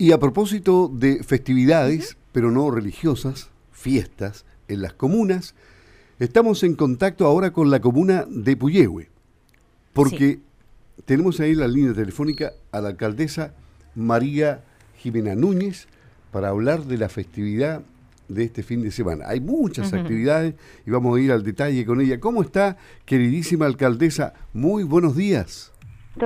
Y a propósito de festividades, pero no religiosas, fiestas en las comunas, estamos en contacto ahora con la comuna de Puyehue, porque tenemos ahí la línea telefónica a la alcaldesa María Jimena Núñez para hablar de la festividad de este fin de semana. Hay muchas actividades y vamos a ir al detalle con ella. ¿Cómo está, queridísima alcaldesa? Muy buenos días.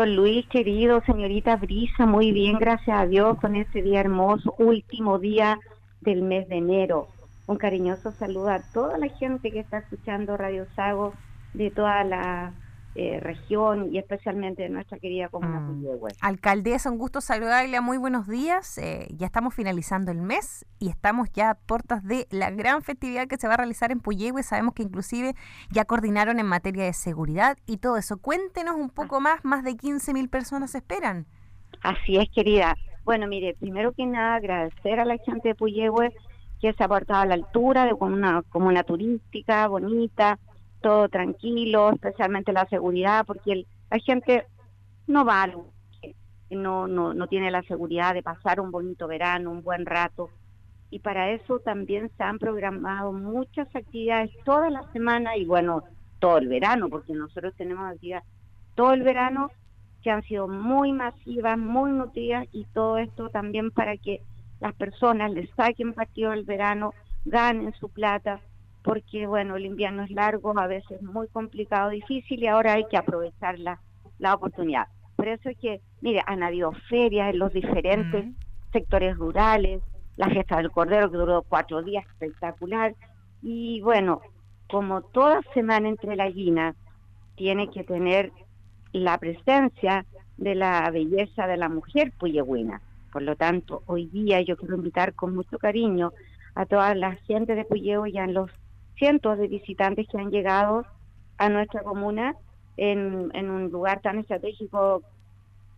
Luis, querido, señorita Brisa, muy bien, gracias a Dios, con este día hermoso, último día del mes de enero. Un cariñoso saludo a toda la gente que está escuchando Radio Sago de toda la eh, región y especialmente de nuestra querida comuna mm. Alcaldesa, un gusto saludarle, muy buenos días. Eh, ya estamos finalizando el mes y estamos ya a puertas de la gran festividad que se va a realizar en Puyehue. Sabemos que inclusive ya coordinaron en materia de seguridad y todo eso. Cuéntenos un poco más, más de 15 mil personas esperan. Así es, querida. Bueno, mire, primero que nada agradecer a la gente de Puyehue que se ha portado a la altura de una comuna turística, bonita, todo tranquilo, especialmente la seguridad, porque la gente no va, no, no, no tiene la seguridad de pasar un bonito verano, un buen rato. Y para eso también se han programado muchas actividades toda la semana y bueno, todo el verano, porque nosotros tenemos actividades todo el verano que han sido muy masivas, muy nutridas y todo esto también para que las personas les saquen partido del verano, ganen su plata porque bueno, el invierno es largo, a veces muy complicado, difícil y ahora hay que aprovechar la, la oportunidad. Por eso es que, mire, han habido ferias en los diferentes sectores rurales, la fiesta del Cordero que duró cuatro días, espectacular. Y bueno, como toda semana entre la guina, tiene que tener la presencia de la belleza de la mujer puyehuen. Por lo tanto, hoy día yo quiero invitar con mucho cariño a toda la gente de Puyehue y a los cientos de visitantes que han llegado a nuestra comuna en, en un lugar tan estratégico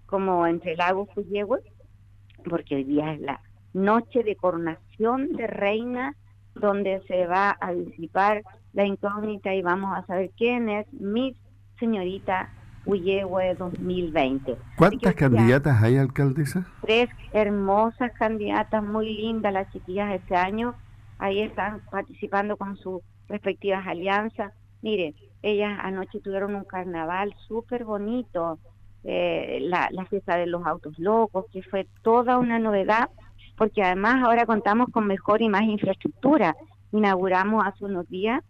como entre Lagos Puyehue, porque hoy día es la noche de coronación de reina, donde se va a disipar la incógnita y vamos a saber quién es mi señorita Puyehue 2020. ¿Cuántas candidatas hay, alcaldesa? Tres hermosas candidatas, muy lindas las chiquillas este año ahí están participando con sus respectivas alianzas. Mire, ellas anoche tuvieron un carnaval súper bonito, eh, la, fiesta de los autos locos, que fue toda una novedad, porque además ahora contamos con mejor y más infraestructura. Inauguramos hace unos días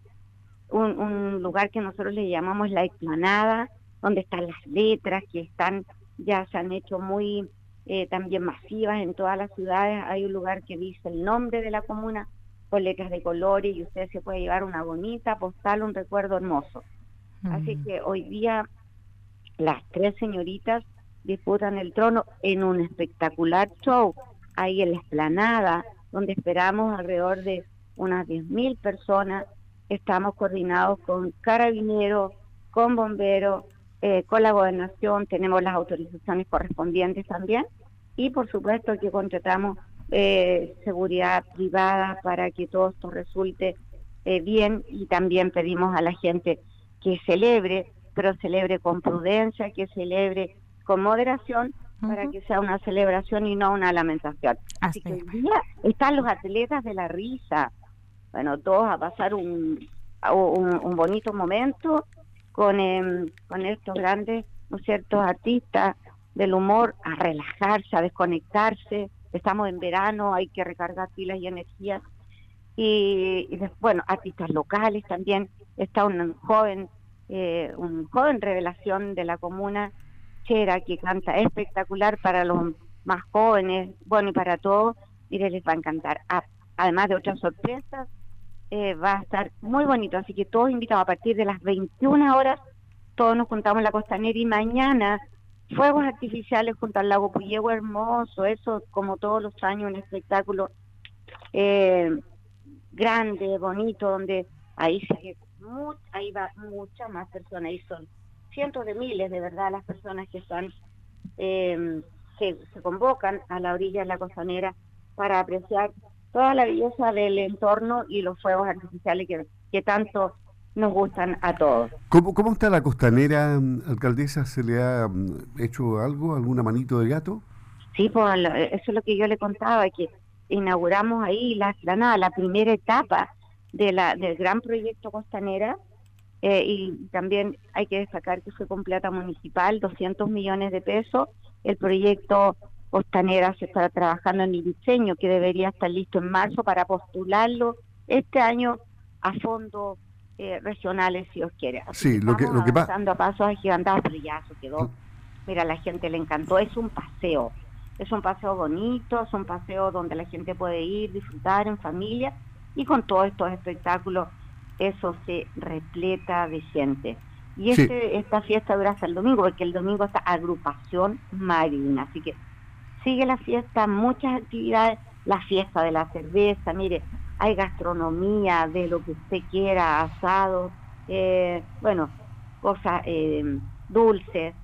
un, un lugar que nosotros le llamamos la explanada, donde están las letras que están ya se han hecho muy eh, también masivas en todas las ciudades. Hay un lugar que dice el nombre de la comuna con letras de colores y usted se puede llevar una bonita postal, un recuerdo hermoso. Así mm. que hoy día las tres señoritas disputan el trono en un espectacular show ahí en la esplanada, donde esperamos alrededor de unas 10.000 personas. Estamos coordinados con carabineros, con bomberos, eh, con la gobernación, tenemos las autorizaciones correspondientes también y por supuesto que contratamos eh, seguridad privada para que todo esto resulte eh, bien. Y también pedimos a la gente que celebre, pero celebre con prudencia, que celebre con moderación para que sea una celebración y no una lamentación. Así, que están los atletas de la risa, bueno, todos a pasar un, un, bonito momento con, em, con estos grandes, ¿no ciertos artistas del humor, a relajarse, a desconectarse, estamos en verano, hay que recargar pilas y energías. Y, bueno, artistas locales también, está un joven, eh, un joven revelación de la comuna, Chera, que canta espectacular para los más jóvenes, bueno, y para todos, mire, les va a encantar. Ah, además de otras sorpresas, eh, va a estar muy bonito, así que todos invitados a partir de las 21 horas, todos nos juntamos en la costanera y mañana fuegos artificiales junto al lago Puyehue hermoso, eso como todos los años un espectáculo eh, grande, bonito, donde ahí se ahí va muchas más personas, ahí son cientos de miles de verdad las personas que están eh, que se convocan a la orilla de la costanera para apreciar toda la belleza del entorno y los fuegos artificiales que, que tanto nos gustan a todos. ¿Cómo, cómo está la costanera, alcaldesa? ¿Se le ha mm, hecho algo, alguna manito de gato? Sí, pues eso es lo que yo le contaba, que inauguramos ahí la nada, la primera etapa de la, del gran proyecto Costanera eh, y también hay que destacar que fue con plata municipal, 200 millones de pesos. El proyecto Costanera se está trabajando en el diseño que debería estar listo en marzo para postularlo este año a fondos eh, regionales, si os quiere. sí, lo que, lo que pasa. a pasos agigantados, pero ya eso quedó. Mira, a la gente le encantó. Es un paseo. Es un paseo bonito, es un paseo donde la gente puede ir, disfrutar en familia y con todos estos espectáculos eso se repleta de gente. Y este, esta fiesta dura hasta el domingo, porque el domingo está agrupación marina. Así que sigue la fiesta, muchas actividades, la fiesta de la cerveza, mire, hay gastronomía de lo que usted quiera, asado, eh, bueno, cosas eh, dulces,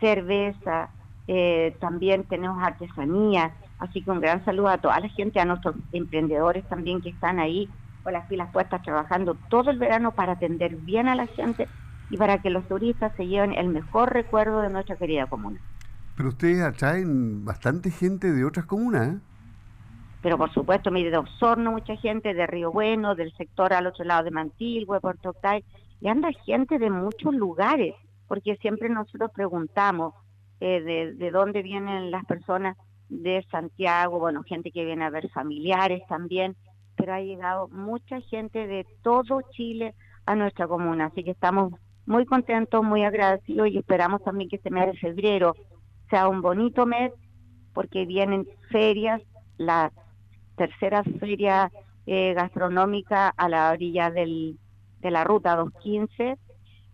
cerveza, eh, también tenemos artesanía, así que un gran saludo a toda la gente, a nuestros emprendedores también que están ahí con las pilas puestas trabajando todo el verano para atender bien a la gente y para que los turistas se lleven el mejor recuerdo de nuestra querida comuna. Pero ustedes atraen bastante gente de otras comunas, ¿eh? Pero por supuesto, mire, de Osorno mucha gente, de Río Bueno, del sector al otro lado de Mantilhue, Puerto Octay, y anda gente de muchos lugares, porque siempre nosotros preguntamos eh, de, de dónde vienen las personas de Santiago, bueno, gente que viene a ver familiares también, pero ha llegado mucha gente de todo Chile a nuestra comuna, así que estamos muy contentos, muy agradecidos y esperamos también que este mes de febrero sea un bonito mes porque vienen ferias, la tercera feria eh, gastronómica a la orilla del, de la ruta 215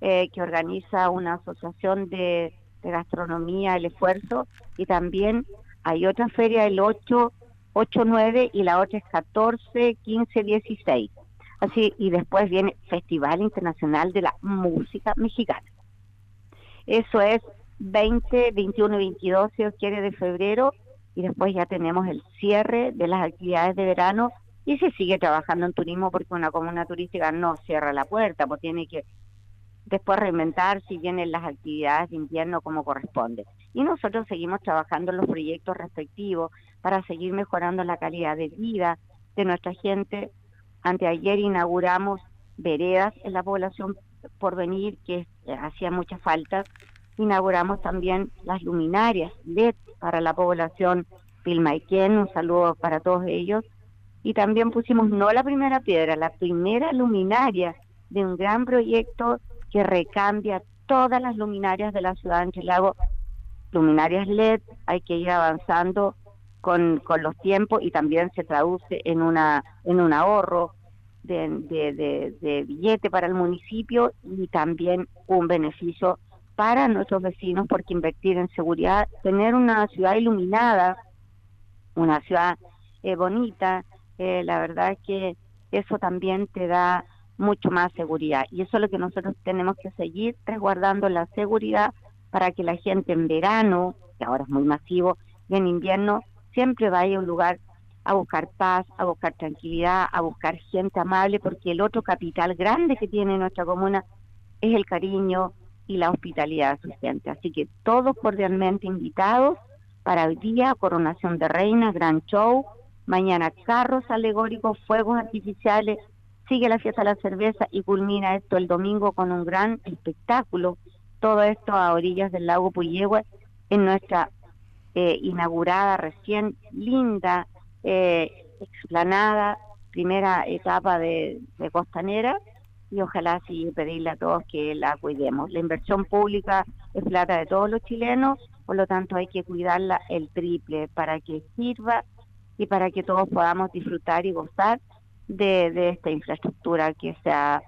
eh, que organiza una asociación de, de gastronomía El Esfuerzo y también hay otra feria el 8 8, 9 y la otra es 14, 15, 16. Así, y después viene Festival Internacional de la Música Mexicana. Eso es 20, 21 y 22, si os quiere, de febrero, y después ya tenemos el cierre de las actividades de verano y se sigue trabajando en turismo porque una comuna turística no cierra la puerta, pues tiene que después reinventar si vienen las actividades de invierno como corresponde. Y nosotros seguimos trabajando en los proyectos respectivos para seguir mejorando la calidad de vida de nuestra gente. Anteayer inauguramos veredas en la población por venir, que eh, hacía mucha falta. Inauguramos también las luminarias LED para la población Pilmaiquén, un saludo para todos ellos. Y también pusimos no la primera piedra, la primera luminaria de un gran proyecto que recambia todas las luminarias de la ciudad de Anchelago, luminarias LED, hay que ir avanzando con, con los tiempos y también se traduce en una en un ahorro de, de, de, billete para el municipio y también un beneficio para nuestros vecinos porque invertir en seguridad, tener una ciudad iluminada, una ciudad eh, bonita, eh, la verdad es que eso también te da mucho más seguridad. Y eso es lo que nosotros tenemos que seguir resguardando la seguridad para que la gente en verano, que ahora es muy masivo, y en invierno siempre vaya a un lugar a buscar paz, a buscar tranquilidad, a buscar gente amable, porque el otro capital grande que tiene nuestra comuna es el cariño y la hospitalidad de su gente. Así que todos cordialmente invitados para el día, coronación de reina, gran show, mañana carros alegóricos, fuegos artificiales, sigue la fiesta de la cerveza y culmina esto el domingo con un gran espectáculo. Todo esto a orillas del lago Puyehue en nuestra eh, inaugurada recién linda eh, explanada, primera etapa de, Costanera y ojalá sí pedirle a todos que la cuidemos. La inversión pública es plata de todos los chilenos, por lo tanto hay que cuidarla el triple para que sirva y para que todos podamos disfrutar y gozar de, esta infraestructura que se ha,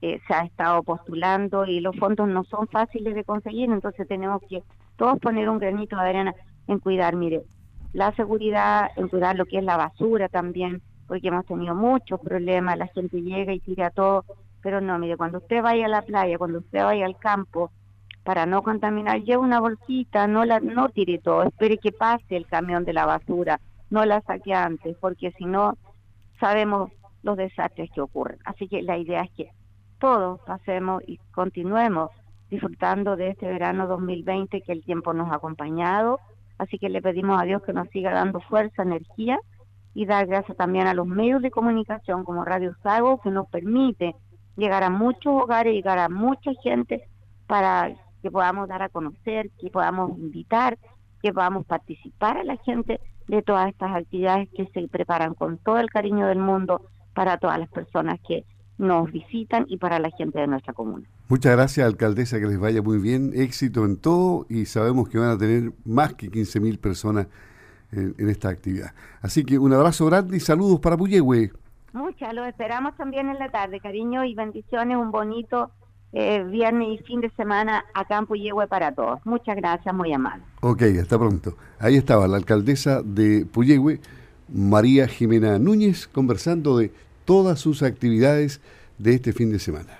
eh, se ha estado postulando y los fondos no son fáciles de conseguir, entonces tenemos que todos poner un granito de arena en cuidar, mire, la seguridad, en cuidar lo que es la basura también, porque hemos tenido muchos problemas, la gente llega y tira todo, pero no, mire, cuando usted vaya a la playa, cuando usted vaya al campo, para no contaminar, lleve una bolsita, no la no tire todo, espere que pase el camión de la basura, no la saque antes, porque si no sabemos los desastres que ocurren. Así que la idea es que todos pasemos y continuemos disfrutando de este verano 2020 que el tiempo nos ha acompañado, Así que le pedimos a Dios que nos siga dando fuerza, energía y dar gracias también a los medios de comunicación como Radio Sago que nos permite llegar a muchos hogares, llegar a mucha gente para que podamos dar a conocer, que podamos invitar, que podamos participar a la gente de todas estas actividades que se preparan con todo el cariño del mundo para todas las personas que nos visitan y para la gente de nuestra comuna. Muchas gracias, alcaldesa, que les vaya muy bien, éxito en todo y sabemos que van a tener más que 15.000 personas en, esta actividad. Así que un abrazo grande y saludos para Puyehue. Muchas, lo esperamos también en la tarde, cariño y bendiciones, un bonito eh, viernes y fin de semana acá en Puyehue para todos. Muchas gracias, muy amable. Ok, hasta pronto. Ahí estaba la alcaldesa de Puyehue, María Jimena Núñez, conversando de todas sus actividades de este fin de semana.